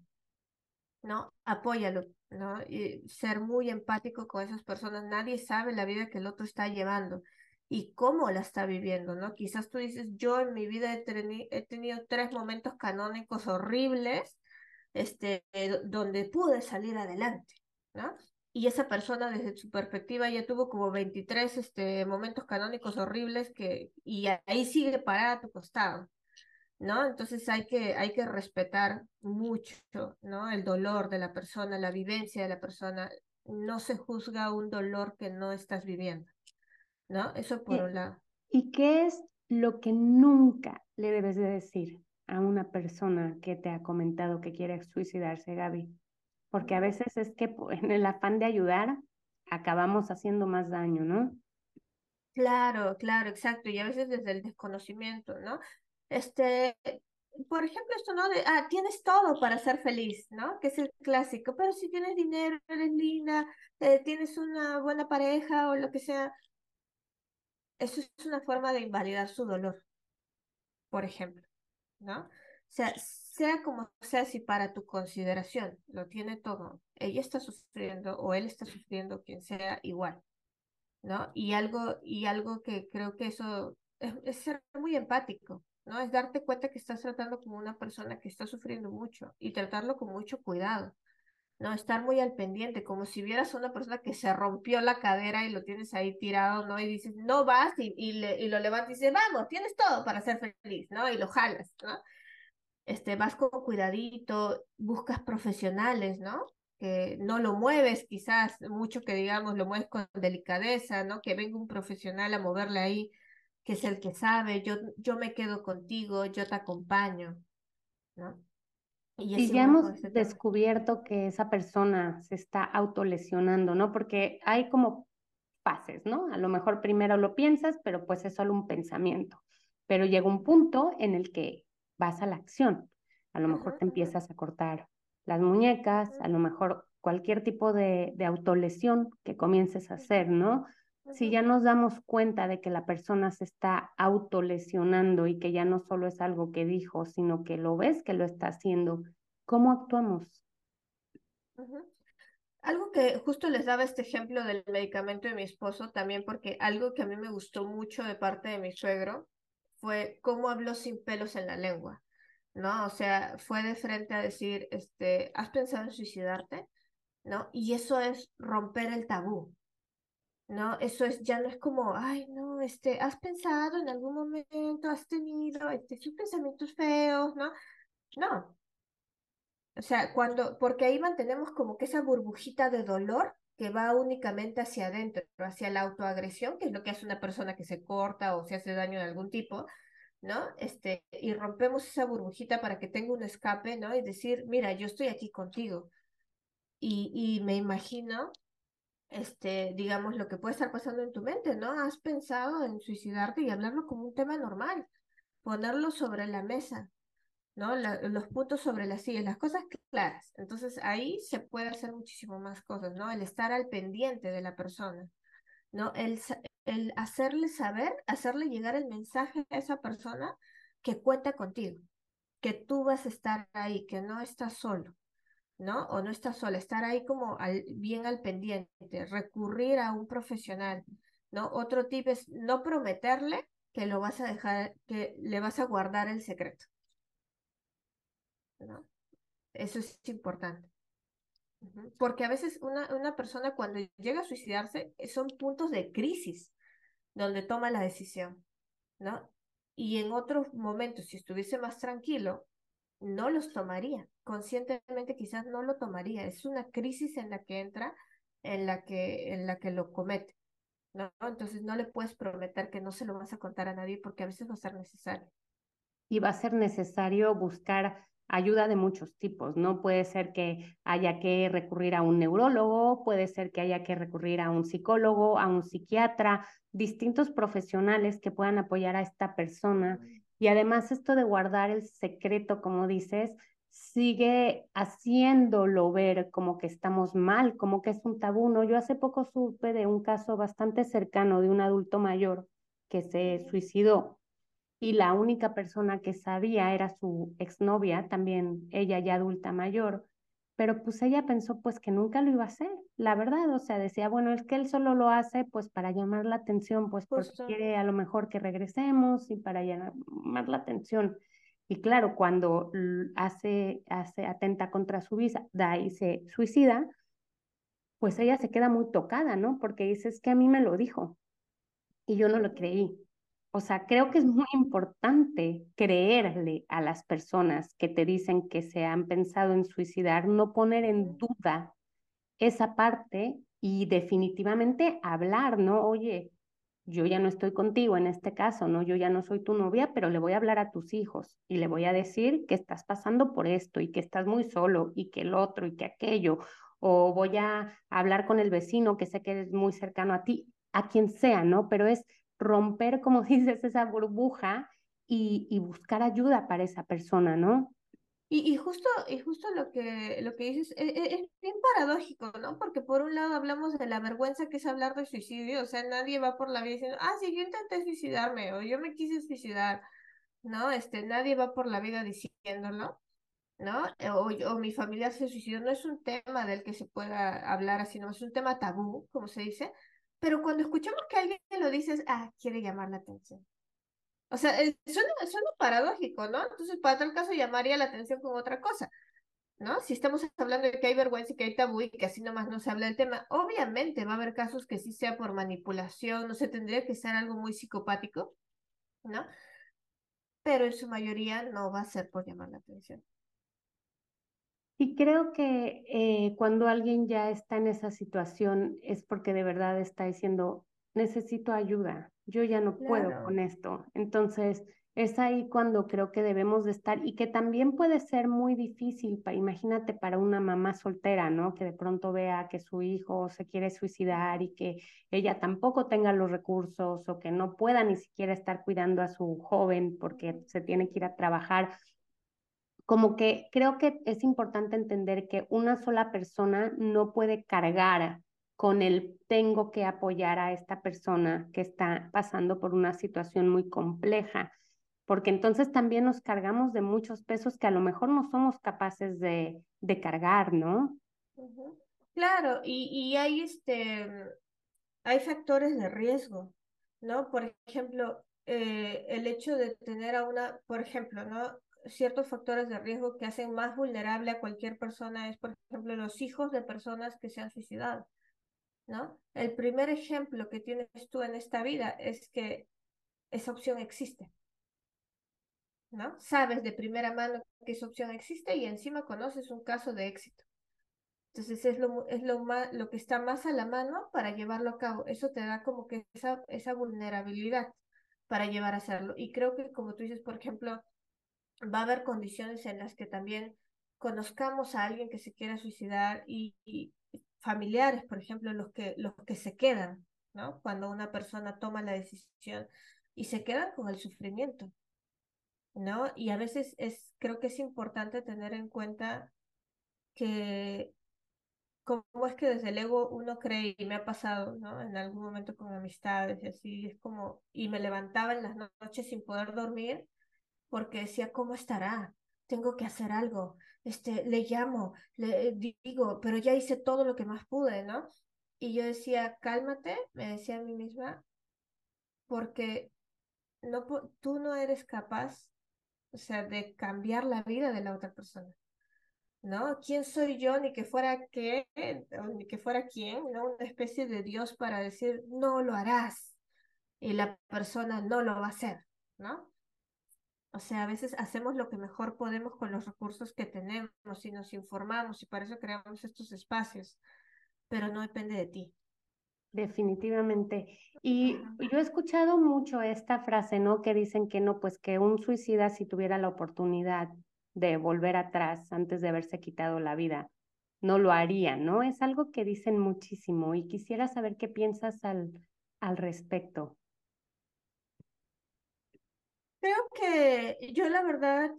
¿no? Apóyalo, ¿no? Y ser muy empático con esas personas. Nadie sabe la vida que el otro está llevando y cómo la está viviendo, ¿no? Quizás tú dices, yo en mi vida he, he tenido tres momentos canónicos horribles, este, donde pude salir adelante, ¿no? Y esa persona desde su perspectiva ya tuvo como 23 este, momentos canónicos horribles que, y ahí sigue parada a tu costado. ¿no? Entonces hay que, hay que respetar mucho, ¿no? El dolor de la persona, la vivencia de la persona. No se juzga un dolor que no estás viviendo, ¿no? Eso por un lado. ¿Y qué es lo que nunca le debes de decir a una persona que te ha comentado que quiere suicidarse, Gaby? Porque a veces es que en el afán de ayudar acabamos haciendo más daño, ¿no? Claro, claro, exacto. Y a veces desde el desconocimiento, ¿no? este, por ejemplo, esto, ¿no? De, ah, tienes todo para ser feliz, ¿no? Que es el clásico, pero si tienes dinero, eres linda, eh, tienes una buena pareja o lo que sea, eso es una forma de invalidar su dolor, por ejemplo, ¿no? Sea, sea como sea, si para tu consideración lo tiene todo, ella está sufriendo o él está sufriendo, quien sea, igual, ¿no? Y algo, y algo que creo que eso es, es ser muy empático, ¿no? Es darte cuenta que estás tratando como una persona que está sufriendo mucho y tratarlo con mucho cuidado. ¿no? Estar muy al pendiente, como si vieras a una persona que se rompió la cadera y lo tienes ahí tirado, ¿no? Y dices, no vas, y, y, le, y lo levantas y dices, vamos, tienes todo para ser feliz, ¿no? Y lo jalas, ¿no? Este, vas con cuidadito, buscas profesionales, ¿no? Que no lo mueves quizás mucho que digamos, lo mueves con delicadeza, ¿no? Que venga un profesional a moverle ahí, que es el que sabe, yo, yo me quedo contigo, yo te acompaño, ¿no? Y, ya hemos descubierto que esa persona se está autolesionando, ¿no? Porque hay como fases, ¿no? A lo mejor primero lo piensas, pero pues es solo un pensamiento. Pero llega un punto en el que vas a la acción. A lo mejor te empiezas a cortar las muñecas, a lo mejor cualquier tipo de, de autolesión que comiences a hacer, ¿no? Si ya nos damos cuenta de que la persona se está autolesionando y que ya no solo es algo que dijo, sino que lo ves que lo está haciendo, ¿cómo actuamos? Algo que justo les daba este ejemplo del medicamento de mi esposo también, porque algo que a mí me gustó mucho de parte de mi suegro fue cómo habló sin pelos en la lengua, ¿no? O sea, fue de frente a decir, este, ¿has pensado en suicidarte? ¿No? Y eso es romper el tabú, ¿no? Eso es, ya no es como, ay, no, este, has pensado en algún momento, has tenido, este, sus pensamientos feos, ¿no? No. O sea, cuando, porque ahí mantenemos como que esa burbujita de dolor que va únicamente hacia adentro, hacia la autoagresión, que es lo que hace una persona que se corta o se hace daño de algún tipo, ¿no? Este, y rompemos esa burbujita para que tenga un escape, ¿no? Y decir, mira, yo estoy aquí contigo. Y, y me imagino este, digamos, lo que puede estar pasando en tu mente, ¿no? Has pensado en suicidarte y hablarlo como un tema normal, ponerlo sobre la mesa, ¿no? los puntos sobre las sillas, las cosas claras. Entonces ahí se puede hacer muchísimo más cosas, ¿no? El estar al pendiente de la persona, ¿no? El, el hacerle saber, hacerle llegar el mensaje a esa persona que cuenta contigo, que tú vas a estar ahí, que no estás solo. ¿no? O no estar sola, estar ahí como al, bien al pendiente, recurrir a un profesional, ¿no? Otro tip es no prometerle que lo vas a dejar, que le vas a guardar el secreto, Eso es importante. Porque a veces una, una persona cuando llega a suicidarse son puntos de crisis donde toma la decisión, ¿no? Y en otros momentos, si estuviese más tranquilo, no los tomaría. Conscientemente quizás no lo tomaría. Es una crisis en la que entra, en la que, en la que lo comete. ¿no? Entonces no le puedes prometer que no se lo vas a contar a nadie porque a veces va a ser necesario. Y va a ser necesario buscar ayuda de muchos tipos, ¿no? Puede ser que haya que recurrir a un neurólogo, puede ser que haya que recurrir a un psicólogo, a un psiquiatra, distintos profesionales que puedan apoyar a esta persona y además esto de guardar el secreto, como dices, sigue haciéndolo ver como que estamos mal, como que es un tabú. ¿no? Yo hace poco supe de un caso bastante cercano de un adulto mayor que se suicidó y la única persona que sabía era su exnovia, también ella ya adulta mayor, pero pues ella pensó pues que nunca lo iba a hacer, la verdad, o sea, decía, bueno, es que él solo lo hace pues para llamar la atención, pues porque quiere a lo mejor que regresemos y para llamar la atención. Y claro, cuando hace, hace atenta contra su vida y se suicida, pues ella se queda muy tocada, ¿no? Porque dice, es que a mí me lo dijo y yo no lo creí. O sea, creo que es muy importante creerle a las personas que te dicen que se han pensado en suicidar, no poner en duda esa parte y definitivamente hablar, ¿no? Oye, yo ya no estoy contigo en este caso, ¿no? Yo ya no soy tu novia, pero le voy a hablar a tus hijos y le voy a decir que estás pasando por esto y que estás muy solo y que el otro y que aquello, o voy a hablar con el vecino que sé que es muy cercano a ti, a quien sea, ¿no? Pero es romper, como dices, esa burbuja y, buscar ayuda para esa persona, ¿no? Y, y, justo, y justo lo que, lo que dices es, e, es, bien paradójico, ¿no? Porque por un lado hablamos de la vergüenza que es hablar de suicidio, o sea, nadie va por la vida diciendo, ah, sí, yo intenté suicidarme o yo me quise suicidar, ¿no? Este, nadie va por la vida diciéndolo, ¿no? O, o mi familia se suicidó, no es un tema del que se pueda hablar así, no es un tema tabú, como se dice, pero cuando escuchamos que alguien lo dice, ah, quiere llamar la atención. O sea, suena, suena paradójico, ¿no? Entonces, para tal caso, llamaría la atención con otra cosa. ¿no? Si estamos hablando de que hay vergüenza y que hay tabú y que así nomás no se habla del tema, obviamente va a haber casos que sí sea por manipulación, no se tendría que ser algo muy psicopático, ¿no? Pero en su mayoría no va a ser por llamar la atención. Y creo que eh, cuando alguien ya está en esa situación es porque de verdad está diciendo, necesito ayuda, yo ya no puedo con esto. Entonces, es ahí cuando creo que debemos de estar y que también puede ser muy difícil, para, imagínate para una mamá soltera, ¿no? Que de pronto vea que su hijo se quiere suicidar y que ella tampoco tenga los recursos o que no pueda ni siquiera estar cuidando a su joven porque se tiene que ir a trabajar. Como que creo que es importante entender que una sola persona no puede cargar con el tengo que apoyar a esta persona que está pasando por una situación muy compleja porque entonces también nos cargamos de muchos pesos que a lo mejor no somos capaces de, de cargar, ¿no? Claro, y, y hay, este, hay factores de riesgo, ¿no? Por ejemplo, eh, el hecho de tener a una, por ejemplo, ¿no? Ciertos factores de riesgo que hacen más vulnerable a cualquier persona es, por ejemplo, los hijos de personas que se han suicidado, ¿no? El primer ejemplo que tienes tú en esta vida es que esa opción existe. ¿no? Sabes de primera mano que esa opción existe y encima conoces un caso de éxito. Entonces es lo, es lo, más, lo que está más a la mano para llevarlo a cabo. Eso te da como que esa, esa vulnerabilidad para llevar a hacerlo. Y creo que, como tú dices, por ejemplo, va a haber condiciones en las que también conozcamos a alguien que se quiera suicidar y, familiares, por ejemplo, los que, los que se quedan, ¿no? Cuando una persona toma la decisión y se quedan con el sufrimiento. ¿no? Y a veces es, creo que es importante tener en cuenta que cómo es que desde el ego uno cree, y me ha pasado, ¿no? En algún momento con amistades y así, es como, y me levantaba en las noches sin poder dormir porque decía, ¿cómo estará? Tengo que hacer algo, este, le llamo, le digo, pero ya hice todo lo que más pude, ¿no? Y yo decía, cálmate, me decía a mí misma, porque no, tú no eres capaz o sea, de cambiar la vida de la otra persona. ¿No? ¿Quién soy yo ni que fuera qué, ni que fuera quién, ¿no? Una especie de Dios para decir, no lo harás. Y la persona no lo va a hacer, ¿no? O sea, a veces hacemos lo que mejor podemos con los recursos que tenemos y nos informamos y para eso creamos estos espacios, pero no depende de ti. Definitivamente. Y yo he escuchado mucho esta frase, ¿no? Que dicen que no, pues que un suicida si tuviera la oportunidad de volver atrás antes de haberse quitado la vida, no lo haría, ¿no? Es algo que dicen muchísimo y quisiera saber qué piensas al, al respecto. Creo que yo la verdad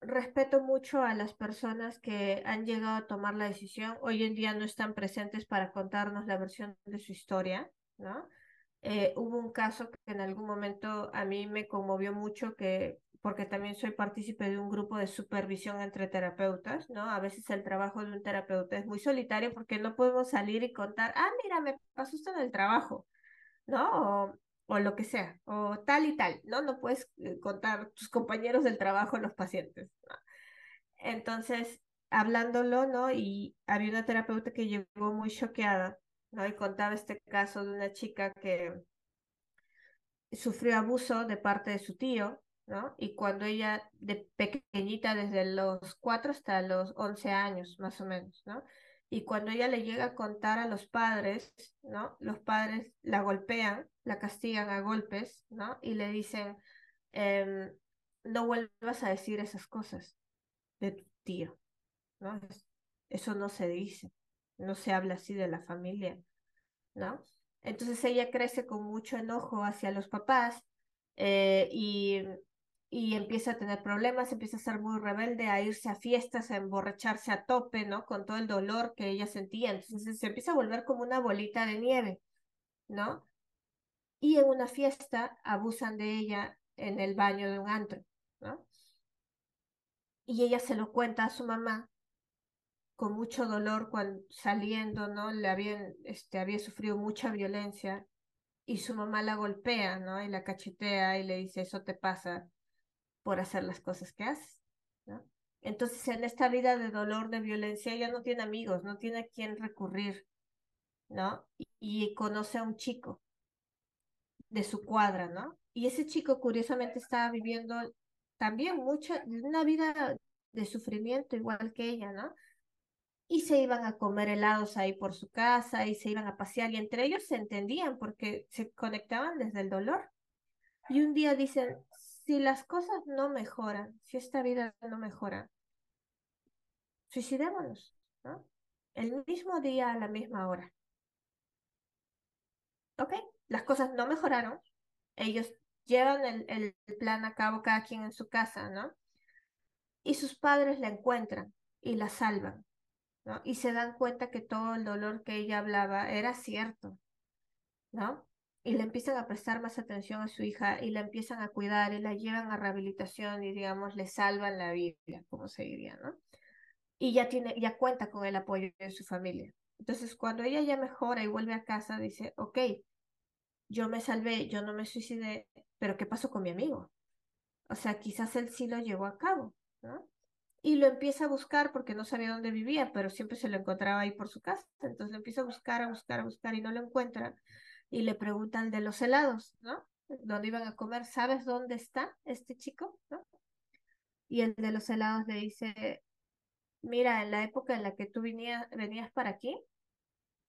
respeto mucho a las personas que han llegado a tomar la decisión. Hoy en día no están presentes para contarnos la versión de su historia, ¿no? Eh, hubo un caso que en algún momento a mí me conmovió mucho que porque también soy partícipe de un grupo de supervisión entre terapeutas, ¿no? A veces el trabajo de un terapeuta es muy solitario porque no podemos salir y contar, ah, mira, me pasó esto en el trabajo, ¿no? o lo que sea, o tal y tal, ¿no? No puedes eh, contar tus compañeros del trabajo los pacientes. Entonces, hablándolo, ¿no? Y había una terapeuta que llegó muy choqueada, ¿no? Y contaba este caso de una chica que sufrió abuso de parte de su tío, ¿no? Y cuando ella, de pequeñita, desde los cuatro hasta los once años, más o menos, ¿no? Y cuando ella le llega a contar a los padres, ¿no? Los padres la golpean, la castigan a golpes, ¿no? Y le dicen, em, no vuelvas a decir esas cosas de tu tío, ¿no? Eso no se dice, no se habla así de la familia, ¿no? Entonces ella crece con mucho enojo hacia los papás eh, y y empieza a tener problemas, empieza a ser muy rebelde, a irse a fiestas, a emborracharse a tope, ¿no? Con todo el dolor que ella sentía. Entonces se empieza a volver como una bolita de nieve, ¿no? Y en una fiesta abusan de ella en el baño de un antro, ¿no? Y ella se lo cuenta a su mamá con mucho dolor cuando saliendo, ¿no? Le habían, este, había sufrido mucha violencia y su mamá la golpea, ¿no? Y la cachetea y le dice, eso te pasa por hacer las cosas que haces, ¿no? Entonces, en esta vida de dolor, de violencia, ella no tiene amigos, no tiene a quién recurrir, ¿no? Y, conoce a un chico de su cuadra, ¿no? Y ese chico, curiosamente, estaba viviendo también mucha, una vida de sufrimiento, igual que ella, ¿no? Y se iban a comer helados ahí por su casa y se iban a pasear y entre ellos se entendían porque se conectaban desde el dolor. Y un día dicen, si las cosas no mejoran, si esta vida no mejora, suicidémonos, ¿no? El mismo día a la misma hora. Ok, las cosas no mejoraron, ellos llevan el, el, plan a cabo cada quien en su casa, ¿no? Y sus padres la encuentran y la salvan, ¿no? Y se dan cuenta que todo el dolor que ella hablaba era cierto, ¿no? Y le empiezan a prestar más atención a su hija y la empiezan a cuidar y la llevan a rehabilitación y digamos le salvan la vida, como se diría, ¿no? Y ya tiene, ya cuenta con el apoyo de su familia. Entonces, cuando ella ya mejora y vuelve a casa, dice, ok, yo me salvé, yo no me suicidé, pero ¿qué pasó con mi amigo? O sea, quizás él sí lo llevó a cabo, ¿no? Y lo empieza a buscar porque no sabía dónde vivía, pero siempre se lo encontraba ahí por su casa. Entonces lo empieza a buscar, a buscar, a buscar y no lo encuentra y le preguntan de los helados, ¿no? ¿Dónde iban a comer? ¿Sabes dónde está este chico? ¿no? Y el de los helados le dice, mira, en la época en la que tú venías, venías para aquí,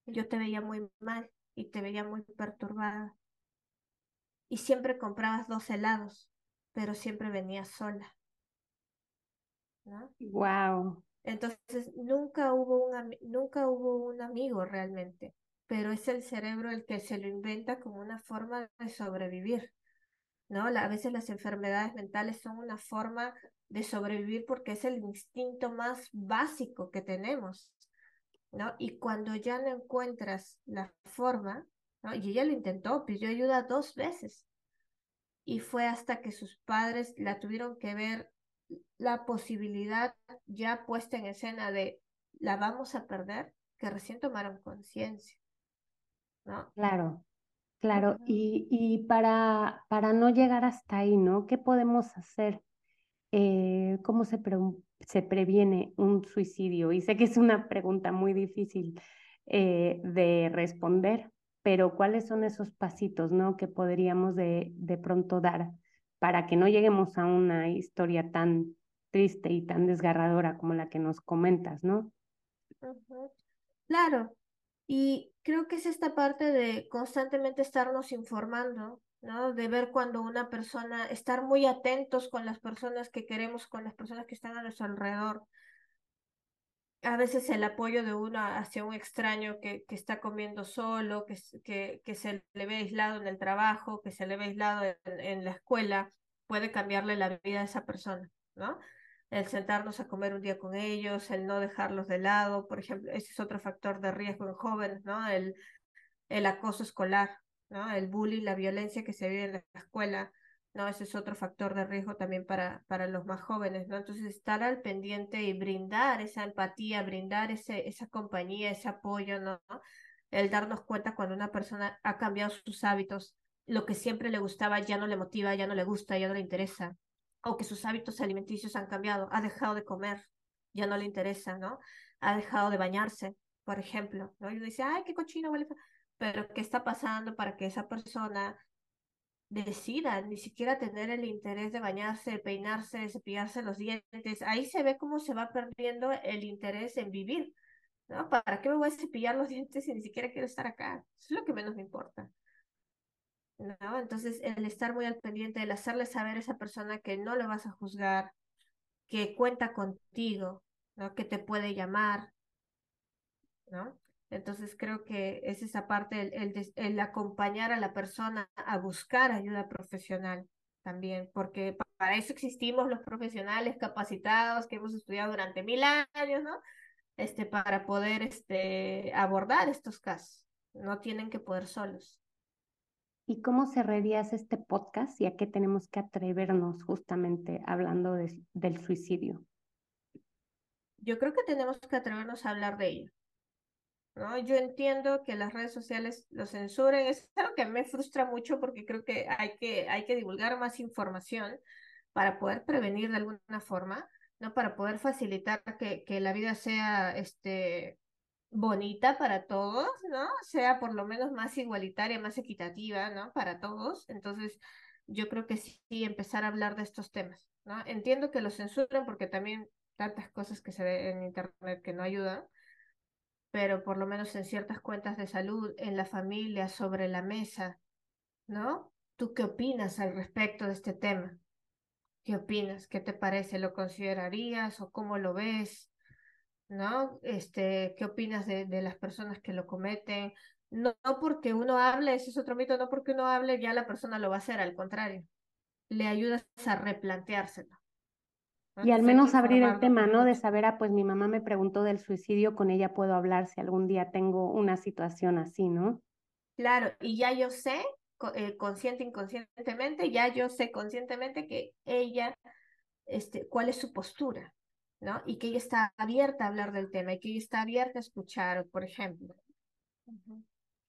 yo te veía muy mal y te veía muy perturbada. Y siempre comprabas dos helados, pero siempre venías sola. ¿no? Wow. Entonces nunca hubo un nunca hubo un amigo realmente pero es el cerebro el que se lo inventa como una forma de sobrevivir. ¿no? A veces las enfermedades mentales son una forma de sobrevivir porque es el instinto más básico que tenemos. ¿no? Y cuando ya no encuentras la forma, ¿no? y ella lo intentó, pidió ayuda dos veces, y fue hasta que sus padres la tuvieron que ver la posibilidad ya puesta en escena de la vamos a perder, que recién tomaron conciencia. Claro, claro. Y, y para, para no llegar hasta ahí, ¿no? ¿Qué podemos hacer? Eh, ¿Cómo se, se previene un suicidio? Y sé que es una pregunta muy difícil eh, de responder, pero ¿cuáles son esos pasitos, ¿no? Que podríamos de, de pronto dar para que no lleguemos a una historia tan triste y tan desgarradora como la que nos comentas, ¿no? Claro, y creo que es esta parte de constantemente estarnos informando, ¿no? De ver cuando una persona, estar muy atentos con las personas que queremos, con las personas que están a nuestro alrededor. A veces el apoyo de uno hacia un extraño que, que está comiendo solo, que, que, se le ve aislado en el trabajo, que se le ve aislado en, en la escuela, puede cambiarle la vida a esa persona, ¿no? El sentarnos a comer un día con ellos, el no dejarlos de lado, por ejemplo, ese es otro factor de riesgo en jóvenes, ¿no? El, el acoso escolar, ¿no? El bullying, la violencia que se vive en la escuela, ¿no? Ese es otro factor de riesgo también para, para los más jóvenes, ¿no? Entonces, estar al pendiente y brindar esa empatía, brindar ese, esa compañía, ese apoyo, ¿no? El darnos cuenta cuando una persona ha cambiado sus hábitos, lo que siempre le gustaba ya no le motiva, ya no le gusta, ya no le interesa, o que sus hábitos alimenticios han cambiado, ha dejado de comer, ya no le interesa, ¿no? Ha dejado de bañarse, por ejemplo, ¿no? Y uno dice, ay, qué cochino huele. Pero, ¿qué está pasando para que esa persona decida ni siquiera tener el interés de bañarse, de peinarse, de cepillarse los dientes? Ahí se ve cómo se va perdiendo el interés en vivir, ¿no? ¿Para qué me voy a cepillar los dientes si ni siquiera quiero estar acá? Eso es lo que menos me importa. ¿No? Entonces, el estar muy al pendiente, el hacerle saber a esa persona que no le vas a juzgar, que cuenta contigo, ¿no? Que te puede llamar, ¿no? Entonces creo que es esa parte, el, el, acompañar a la persona a buscar ayuda profesional también, porque para eso existimos los profesionales capacitados que hemos estudiado durante mil años, ¿no? Este, para poder este, abordar estos casos. No tienen que poder solos. ¿Y cómo cerrarías este podcast y a qué tenemos que atrevernos justamente hablando del suicidio? Yo creo que tenemos que atrevernos a hablar de ello. ¿no? Yo entiendo que las redes sociales lo censuren, es algo que me frustra mucho porque creo que hay que, hay que divulgar más información para poder prevenir de alguna forma, ¿no? Para poder facilitar que, que la vida sea este, bonita para todos, ¿no? Sea por lo menos más igualitaria, más equitativa, ¿no? Para todos. Entonces, yo creo que sí, empezar a hablar de estos temas, ¿no? Entiendo que lo censuran porque también tantas cosas que se ven en internet que no ayudan, pero por lo menos en ciertas cuentas de salud, en la familia, sobre la mesa, ¿no? ¿Tú qué opinas al respecto de este tema? ¿Qué opinas? ¿Qué te parece? ¿Lo considerarías o cómo lo ves? ¿No? Este, ¿qué opinas de, de las personas que lo cometen? No, no, porque uno hable, ese es otro mito, no porque uno hable ya la persona lo va a hacer, al contrario, le ayudas a replanteárselo. Y al menos abrir el tema, ¿no? De saber, ah, pues mi mamá me preguntó del suicidio, con ella puedo hablar si algún día tengo una situación así, ¿no? Claro, y ya yo sé, eh, consciente, inconscientemente, ya yo sé conscientemente que ella, este, cuál es su postura. ¿No? Y que ella está abierta a hablar del tema y que ella está abierta a escuchar, por ejemplo.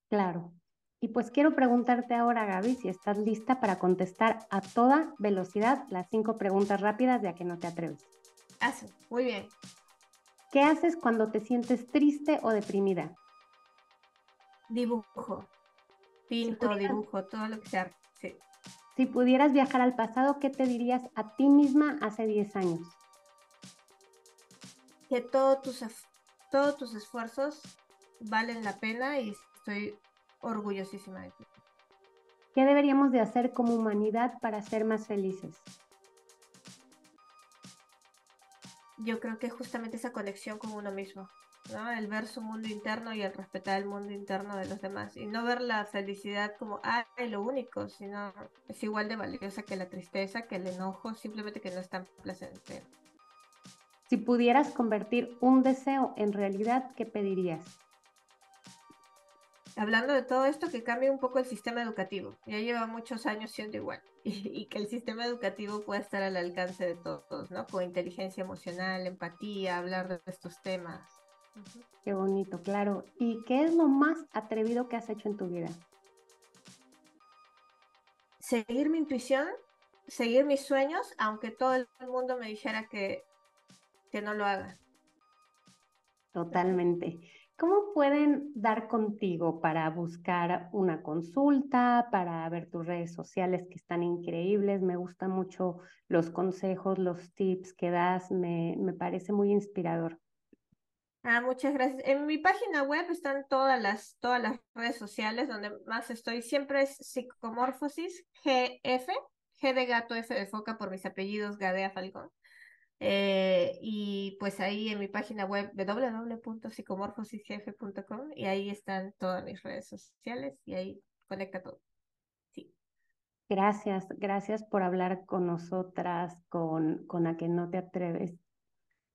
Claro. Y pues quiero preguntarte ahora, Gaby, si estás lista para contestar a toda velocidad las cinco preguntas rápidas de a que no te atreves. Así, muy bien. ¿Qué haces cuando te sientes triste o deprimida? Dibujo. Pinto, dibujo, todo lo que sea. Sí. Si pudieras viajar al pasado, ¿qué te dirías a ti misma hace 10 años? Que todos tus, todos tus esfuerzos valen la pena y estoy orgullosísima de ti. ¿Qué deberíamos de hacer como humanidad para ser más felices? Yo creo que justamente esa conexión con uno mismo, ¿no? El ver su mundo interno y el respetar el mundo interno de los demás y no ver la felicidad como, ah, lo único, sino es igual de valiosa que la tristeza, que el enojo, simplemente que no es tan placentero. Si pudieras convertir un deseo en realidad, ¿qué pedirías? Hablando de todo esto, que cambie un poco el sistema educativo. Ya lleva muchos años siendo igual. Y, que el sistema educativo pueda estar al alcance de todos, ¿no? Con inteligencia emocional, empatía, hablar de estos temas. Qué bonito, claro. ¿Y qué es lo más atrevido que has hecho en tu vida? Seguir mi intuición, seguir mis sueños, aunque todo el mundo me dijera que que no lo haga. Totalmente. ¿Cómo pueden dar contigo para buscar una consulta, para ver tus redes sociales que están increíbles? Me gustan mucho los consejos, los tips que das, me, me parece muy inspirador. Ah, muchas gracias. En mi página web están todas las, todas las redes sociales donde más estoy. Siempre es psicomorfosis GF, G de gato, F de foca por mis apellidos, Gadea Falcón. Eh, y pues ahí en mi página web www.psicomorfosisjefe.com y ahí están todas mis redes sociales y ahí conecta todo. Sí. Gracias, gracias por hablar con nosotras, con, con a que no te atreves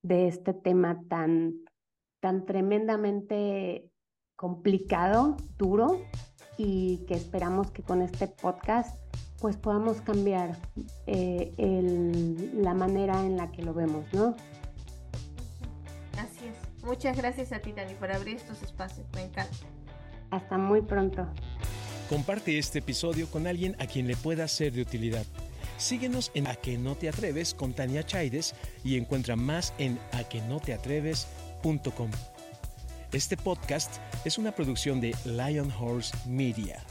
de este tema tan, tan tremendamente complicado, duro y que esperamos que con este podcast pues podamos cambiar eh, la manera en la que lo vemos, ¿no? Así es. Muchas gracias a ti, Dani, por abrir estos espacios. Me encanta. Hasta muy pronto. Comparte este episodio con alguien a quien le pueda ser de utilidad. Síguenos en A que no te atreves con Tania Chaides y encuentra más en aquenoteatreves.com. Este podcast es una producción de Lion Horse Media.